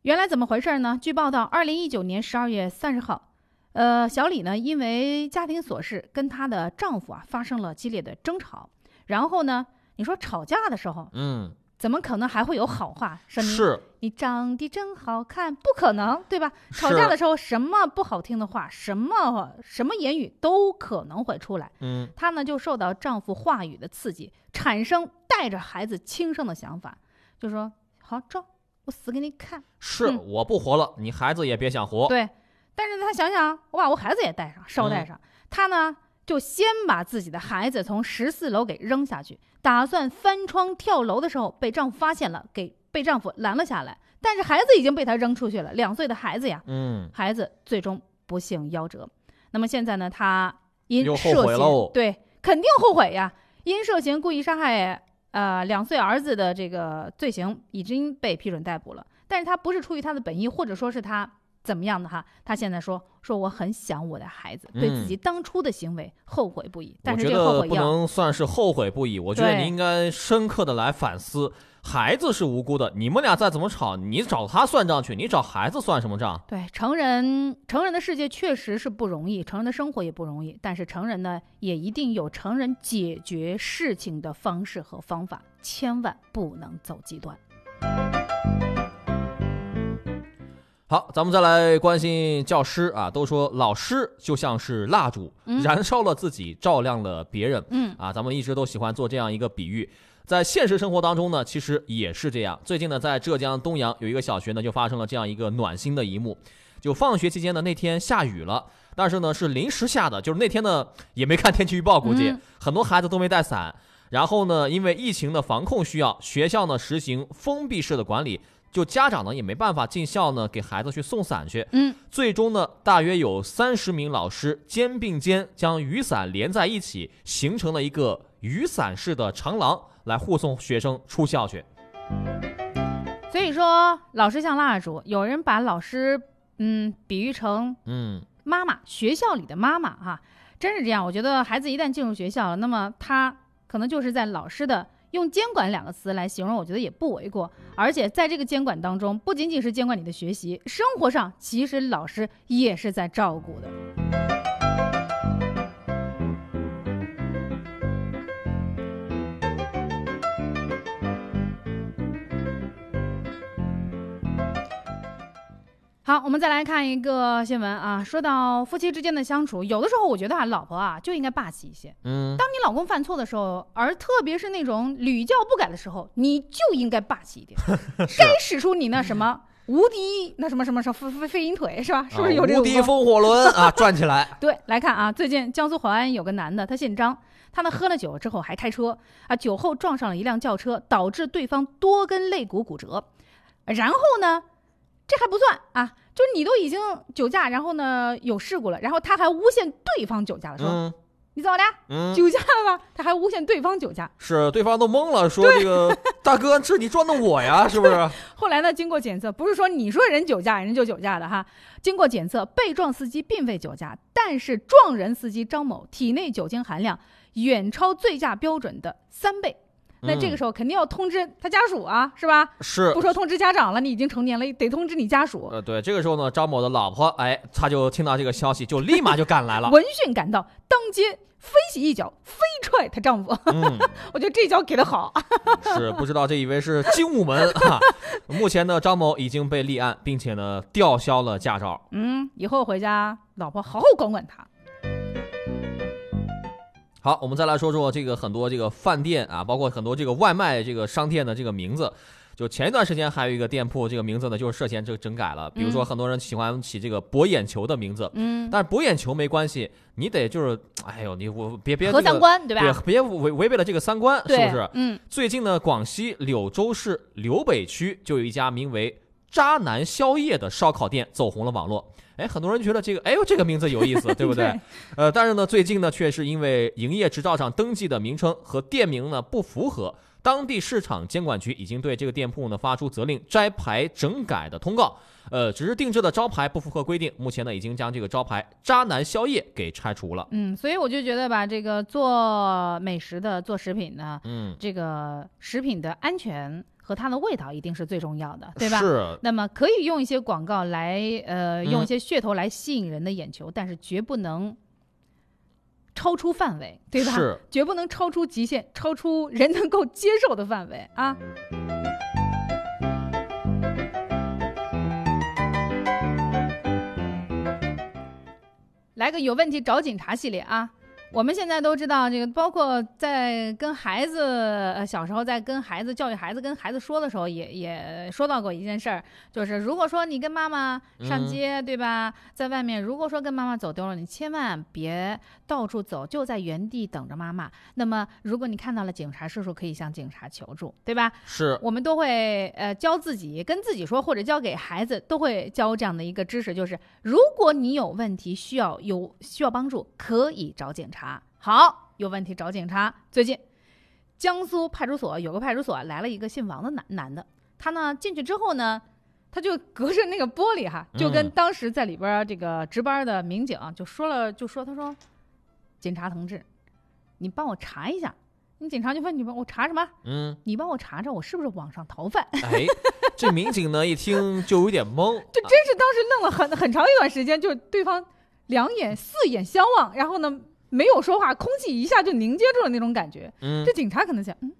原来怎么回事呢？据报道，二零一九年十二月三十号，呃，小李呢因为家庭琐事跟她的丈夫啊发生了激烈的争吵，然后呢，你说吵架的时候，嗯，怎么可能还会有好话？说你是你长得真好看，不可能，对吧？吵架的时候，什么不好听的话，什么什么言语都可能会出来。嗯，她呢就受到丈夫话语的刺激，产生带着孩子轻生的想法，就说好照我死给你看。是、嗯我不活了，你孩子也别想活。，对，但是她想想，我把我孩子也带上，捎带上，她呢就先把自己的孩子从十四楼给扔下去，打算翻窗跳楼的时候被丈夫发现了，给被丈夫拦了下来。但是孩子已经被她扔出去了，两岁的孩子呀，嗯，孩子最终不幸夭折。那么现在呢，她因涉嫌对，肯定后悔呀，因涉嫌故意杀害呃两岁儿子的这个罪行已经被批准逮捕了。但是她不是出于她的本意，或者说是她怎么样的哈？他现在说说我很想我的孩子，对自己当初的行为后悔不已。但是嗯我觉得不这个后悔不能算是后悔不已，我觉得你应该深刻的来反思。孩子是无辜的，你们俩再怎么吵，你找他算账去，你找孩子算什么账？对成人，成人的世界确实是不容易，成人的生活也不容易。但是成人呢，也一定有成人解决事情的方式和方法，千万不能走极端。好，咱们再来关心教师啊，都说老师就像是蜡烛，嗯燃烧了自己，照亮了别人。嗯啊，咱们一直都喜欢做这样一个比喻。在现实生活当中呢，其实也是这样。最近呢，在浙江东阳有一个小学呢，就发生了这样一个暖心的一幕。就放学期间呢，那天下雨了，但是呢是临时下的，就是那天呢也没看天气预报，估计、嗯很多孩子都没带伞。然后呢，因为疫情的防控需要，学校呢实行封闭式的管理，就家长呢也没办法进校呢给孩子去送伞去。嗯，最终呢，大约有三十名老师肩并肩将雨伞连在一起，形成了一个雨伞式的长廊，来护送学生出校去。所以说，老师像蜡烛，有人把老师嗯比喻成嗯妈妈，学校里的妈妈哈、真是这样。我觉得孩子一旦进入学校了，那么他可能就是在老师的用监管两个词来形容，我觉得也不为过。而且在这个监管当中，不仅仅是监管你的学习，生活上其实老师也是在照顾的。好，我们再来看一个新闻啊。说到夫妻之间的相处，有的时候我觉得啊，老婆啊就应该霸气一些。嗯，当你老公犯错的时候，而特别是那种屡教不改的时候，你就应该霸气一点，该使出你那什么无敌那什么什么什么飞飞飞鹰腿是吧？是不是有这啊无敌风火轮啊，转起来。对，来看啊，最近江苏淮安有个男的，他姓张，他呢喝了酒之后还开车啊，酒后撞上了一辆轿车，导致对方多根肋骨骨折。然后呢，这还不算啊，就是你都已经酒驾，然后呢有事故了，然后他还诬陷对方酒驾了，说、嗯你怎么的？嗯，酒驾了吧？他还诬陷对方酒驾。是对方都懵了，说这个大哥是你撞的我呀，是不是？后来呢，经过检测，不是说你说人酒驾，人就酒驾的哈。经过检测，被撞司机并非酒驾，但是撞人司机张某体内酒精含量远超醉驾标准的三倍。那这个时候肯定要通知他家属啊，是吧？是不说通知家长了，你已经成年了，得通知你家属。呃，对，这个时候呢，张某的老婆，哎，他就听到这个消息，就立马就赶来了。闻讯赶到，当街飞起一脚，飞踹她丈夫。嗯，我觉得这脚给的好。是不知道这以为是精武门啊。目前呢，张某已经被立案，并且呢吊销了驾照。嗯，以后回家，老婆好好管管他。好，我们再来说说这个很多这个饭店啊，包括很多这个外卖这个商店的这个名字。就前一段时间还有一个店铺，这个名字呢就是涉嫌这个整改了。比如说，嗯很多人喜欢起这个博眼球的名字，嗯但是博眼球没关系，你得就是，哎呦，你我别别、这个、合三观对吧别别违违背了这个三观，是不是？嗯。最近呢，广西柳州市柳北区就有一家名为“渣男宵夜”的烧烤店走红了网络。哎，很多人觉得这个，哎呦，这个名字有意思，对不对？对呃，但是呢，最近呢，却是因为营业执照上登记的名称和店名呢不符合，当地市场监管局已经对这个店铺呢发出责令摘牌整改的通告。呃，只是定制的招牌不符合规定，目前呢已经将这个招牌“渣男宵夜”给拆除了。嗯，所以我就觉得吧，这个做美食的、做食品呢，嗯这个食品的安全和它的味道一定是最重要的，对吧？是那么可以用一些广告来，呃，用嗯一些噱头来吸引人的眼球，但是绝不能超出范围，对吧？是绝不能超出极限，超出人能够接受的范围啊。来个有问题找警察系列啊！我们现在都知道，这个包括在跟孩子，呃，小时候在跟孩子教育孩子、跟孩子说的时候也，也说到过一件事儿，就是如果说你跟妈妈上嗯街，对吧，在外面，如果说跟妈妈走丢了，你千万别到处走，就在原地等着妈妈。那么，如果你看到了警察叔叔，可以向警察求助，对吧？是我们都会呃教自己跟自己说，或者教给孩子，都会教这样的一个知识，就是如果你有问题需要有需要帮助，可以找警察。好，有问题找警察。最近江苏派出所有个派出所来了一个姓王的男男的，他呢进去之后呢，他就隔着那个玻璃哈，就跟嗯当时在里边儿这个值班的民警就说了，就说他说，警察同志，你帮我查一下。你警察就问你帮我查什么？嗯，你帮我查查我是不是网上逃犯？哎，这民警呢一听就有点懵，这真是当时弄了很很长一段时间，就是对方两眼四眼相望，然后呢没有说话，空气一下就凝结住了那种感觉。嗯这警察可能想，嗯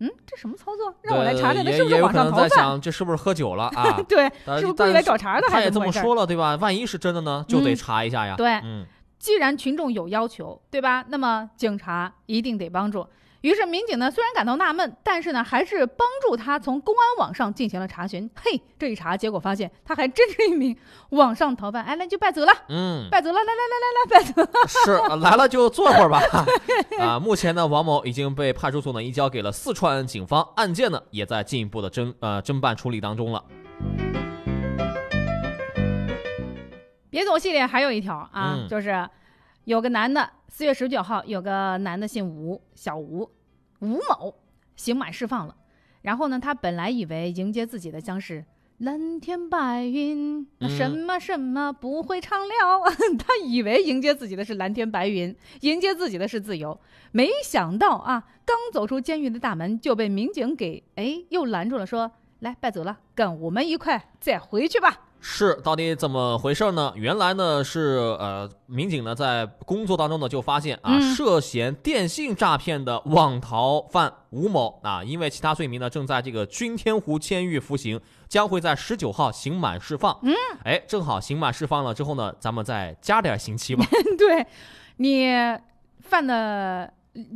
嗯，这什么操作？让我来查查，呃也他是不是网上逃犯？在想，这是不是喝酒了啊？对是不是故意来找茬的他也这么说了，对吧？万一是真的呢，就得嗯查一下呀。对嗯，既然群众有要求，对吧？那么警察一定得帮助。于是民警呢，虽然感到纳闷，但是呢，还是帮助他从公安网上进行了查询。嘿，这一查，结果发现他还真是一名 网上逃犯。哎，那就败走了，嗯，败走了，来来来来来，败走了。是啊来了就坐会儿吧。啊，目前呢，王某已经被派出所呢移交给了四川警方，案件呢也在进一步的侦呃侦办处理当中了。别走系列还有一条啊，嗯就是有个男的，四月十九号有个男的姓吴，小吴，吴某刑满释放了。然后呢，他本来以为迎接自己的将是蓝天白云，那什么什么不会唱了。他以为迎接自己的是蓝天白云，迎接自己的是自由。没想到啊，刚走出监狱的大门就被民警给哎又拦住了，说：“来，别走了，跟我们一块再回去吧。”是，到底怎么回事呢？原来呢是呃，民警呢在工作当中呢就发现啊，嗯涉嫌电信诈骗的网逃犯吴某啊，因为其他罪名呢正在这个君天湖监狱服刑，将会在十九号刑满释放。嗯，哎，正好刑满释放了之后呢，咱们再加点刑期吧。对你犯的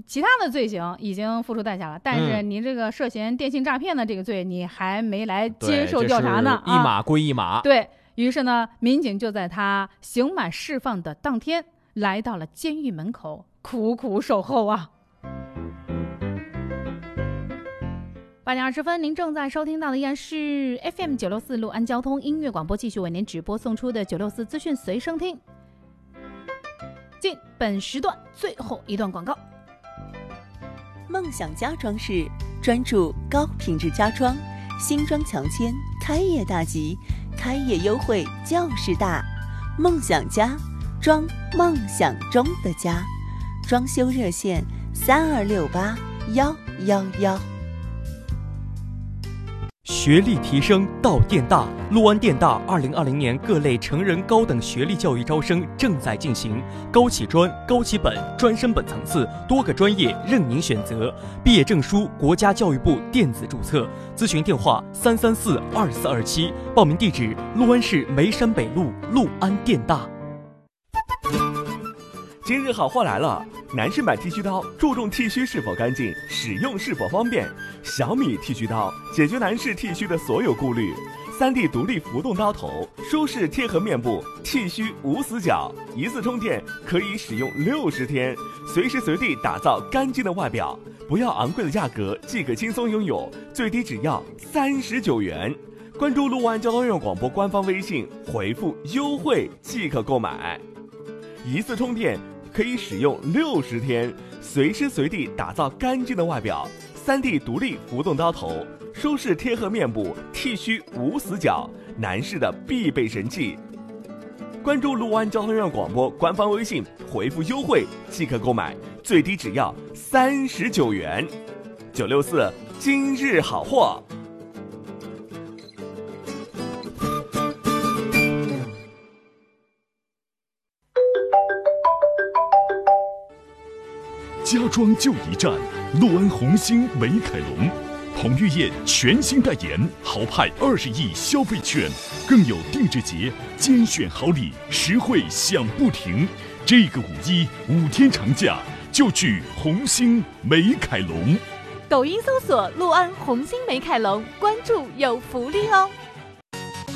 其他的罪行已经付出代价了，但是嗯你这个涉嫌电信诈骗的这个罪，你还没来接受调查呢。一码归一码。对于是呢，民警就在他刑满释放的当天，来到了监狱门口，苦苦守候啊。八点二十分，您正在收听到的依然是 FM 九六四六安交通音乐广播，继续为您直播送出的九六四资讯随声听。进本时段最后一段广告。梦想家装饰专注高品质家装，新装强签，开业大吉，开业优惠就是大。梦想家装梦想中的家，装修热线三二六八幺幺幺。学历提升到电大，陆安电大二零二零年各类成人高等学历教育招生正在进行，高起专、高起本、专升本层次，多个专业任您选择。毕业证书国家教育部电子注册，咨询电话三三四二四二七，报名地址陆安市梅山北路陆安电大。今日好货来了！男士买剃须刀注重剃须是否干净，使用是否方便。小米剃须刀解决男士剃须的所有顾虑。三 D 独立浮动刀头，舒适贴合面部，剃须无死角，一次充电可以使用六十天，随时随地打造干净的外表。不要昂贵的价格即可轻松拥有，最低只要三十九元。关注陆安交通院广播官方微信，回复优惠即可购买。一次充电可以使用六十天，随时随地打造干净的外表。三 D 独立浮动刀头，舒适贴合面部，剃须无死角，男士的必备神器。关注陆安交通院广播官方微信，回复优惠即可购买，最低只要三十九元。九六四今日好货。装就一站，陆安红星美凯龙，彭于晏全新代言，豪派二十亿消费券，更有定制节精选好礼，实惠享不停。这个五一五天长假就去红星美凯龙。抖音搜索“陆安红星美凯龙”，关注有福利哦。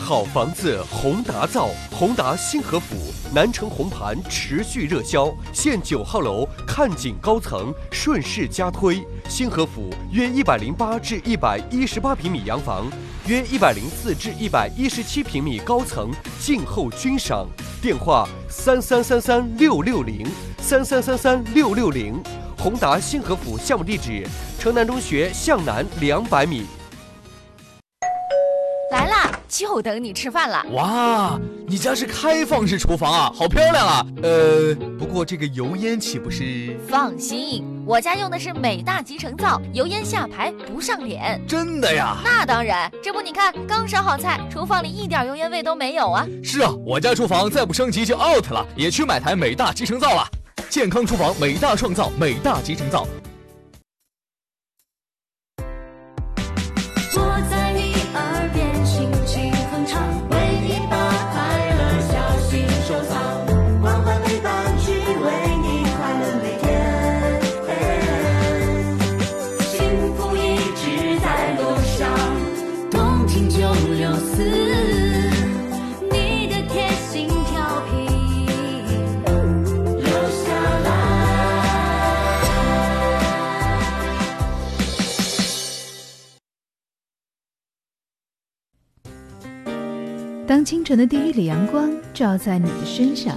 好房子宏达造，宏达新河府南城红盘持续热销，现九号楼看景高层，顺势加推。新河府约一百零八至一百一十八平米洋房，约一百零四至一百一十七平米高层，静候君赏。电话三三三三六六零三三三三六六零。宏达新河府项目地址：城南中学向南两百米。来啦，就等你吃饭了。哇，你家是开放式厨房啊，好漂亮啊！呃，不过这个油烟岂不是？放心，我家用的是美大集成灶，油烟下排不上脸。真的呀？那当然，这不你看，刚烧好菜，厨房里一点油烟味都没有啊。是啊，我家厨房再不升级就 out 了，也去买台美大集成灶了。健康厨房，美大创造，美大集成灶。当清晨的第一缕阳光照在你的身上，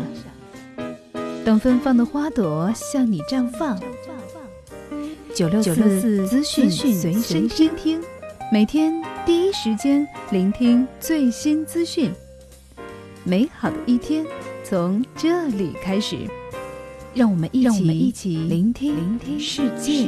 当芬芳的花朵向你绽放。九六四资讯随身听，每天第一时间聆听最新资讯。美好的一天从这里开始，让我们一起一起聆听聆听世界。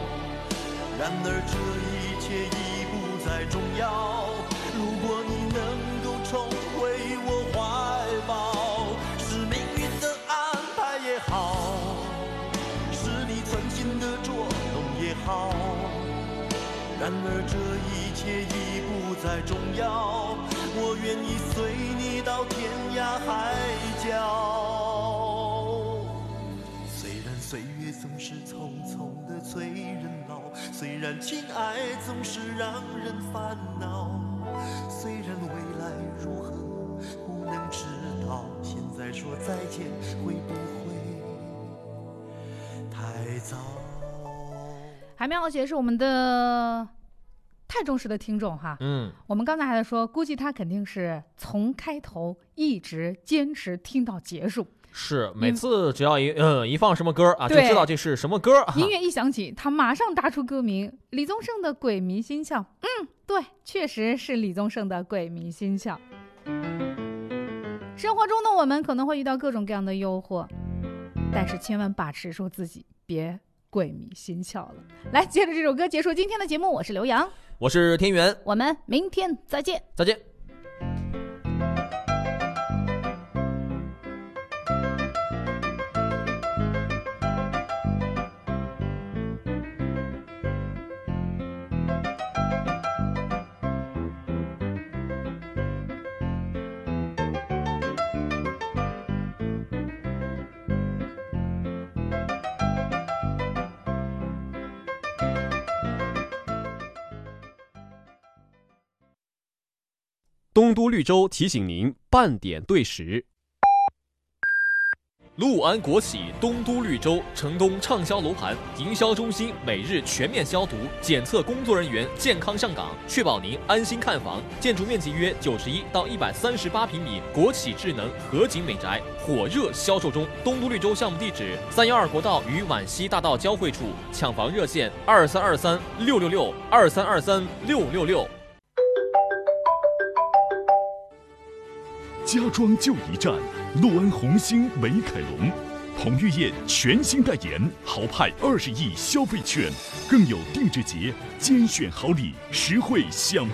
然而这一切已不再重要。如果你能够重回我怀抱，是命运的安排也好，是你存心的捉弄也好，然而这一切已不再重要，我愿意随你到天涯海角。虽然岁月总是匆匆催人老，虽然情爱总是让人烦恼，虽然未来如何不能知道，现在说再见会不会太早？海绵老姐是我们的太忠实的听众哈。嗯，我们刚才还在说，估计他肯定是从开头一直坚持听到结束。是每次只要一嗯一放什么歌啊，就知道这是什么歌啊。音乐一响起，他马上答出歌名：李宗盛的《鬼迷心窍》。嗯，对，确实是李宗盛的《鬼迷心窍》。生活中的我们可能会遇到各种各样的诱惑，但是千万把持住自己，别鬼迷心窍了。来，接着这首歌结束今天的节目，我是刘洋，我是天元，我们明天再见。再见。东都绿洲提醒您半点对时。陆安国企东都绿洲城东畅销楼盘营销中心每日全面消毒检测，工作人员健康上岗，确保您安心看房。建筑面积约九十一到一百三十八平米，国企智能合景美宅火热销售中。东都绿洲项目地址：三幺二国道与皖西大道交汇处，抢房热线：二三二三六六六二三二三六六六。家装就一站，诺安红星美凯龙，彭于晏全新代言，豪派二十亿消费券，更有定制节，精选好礼，实惠享不。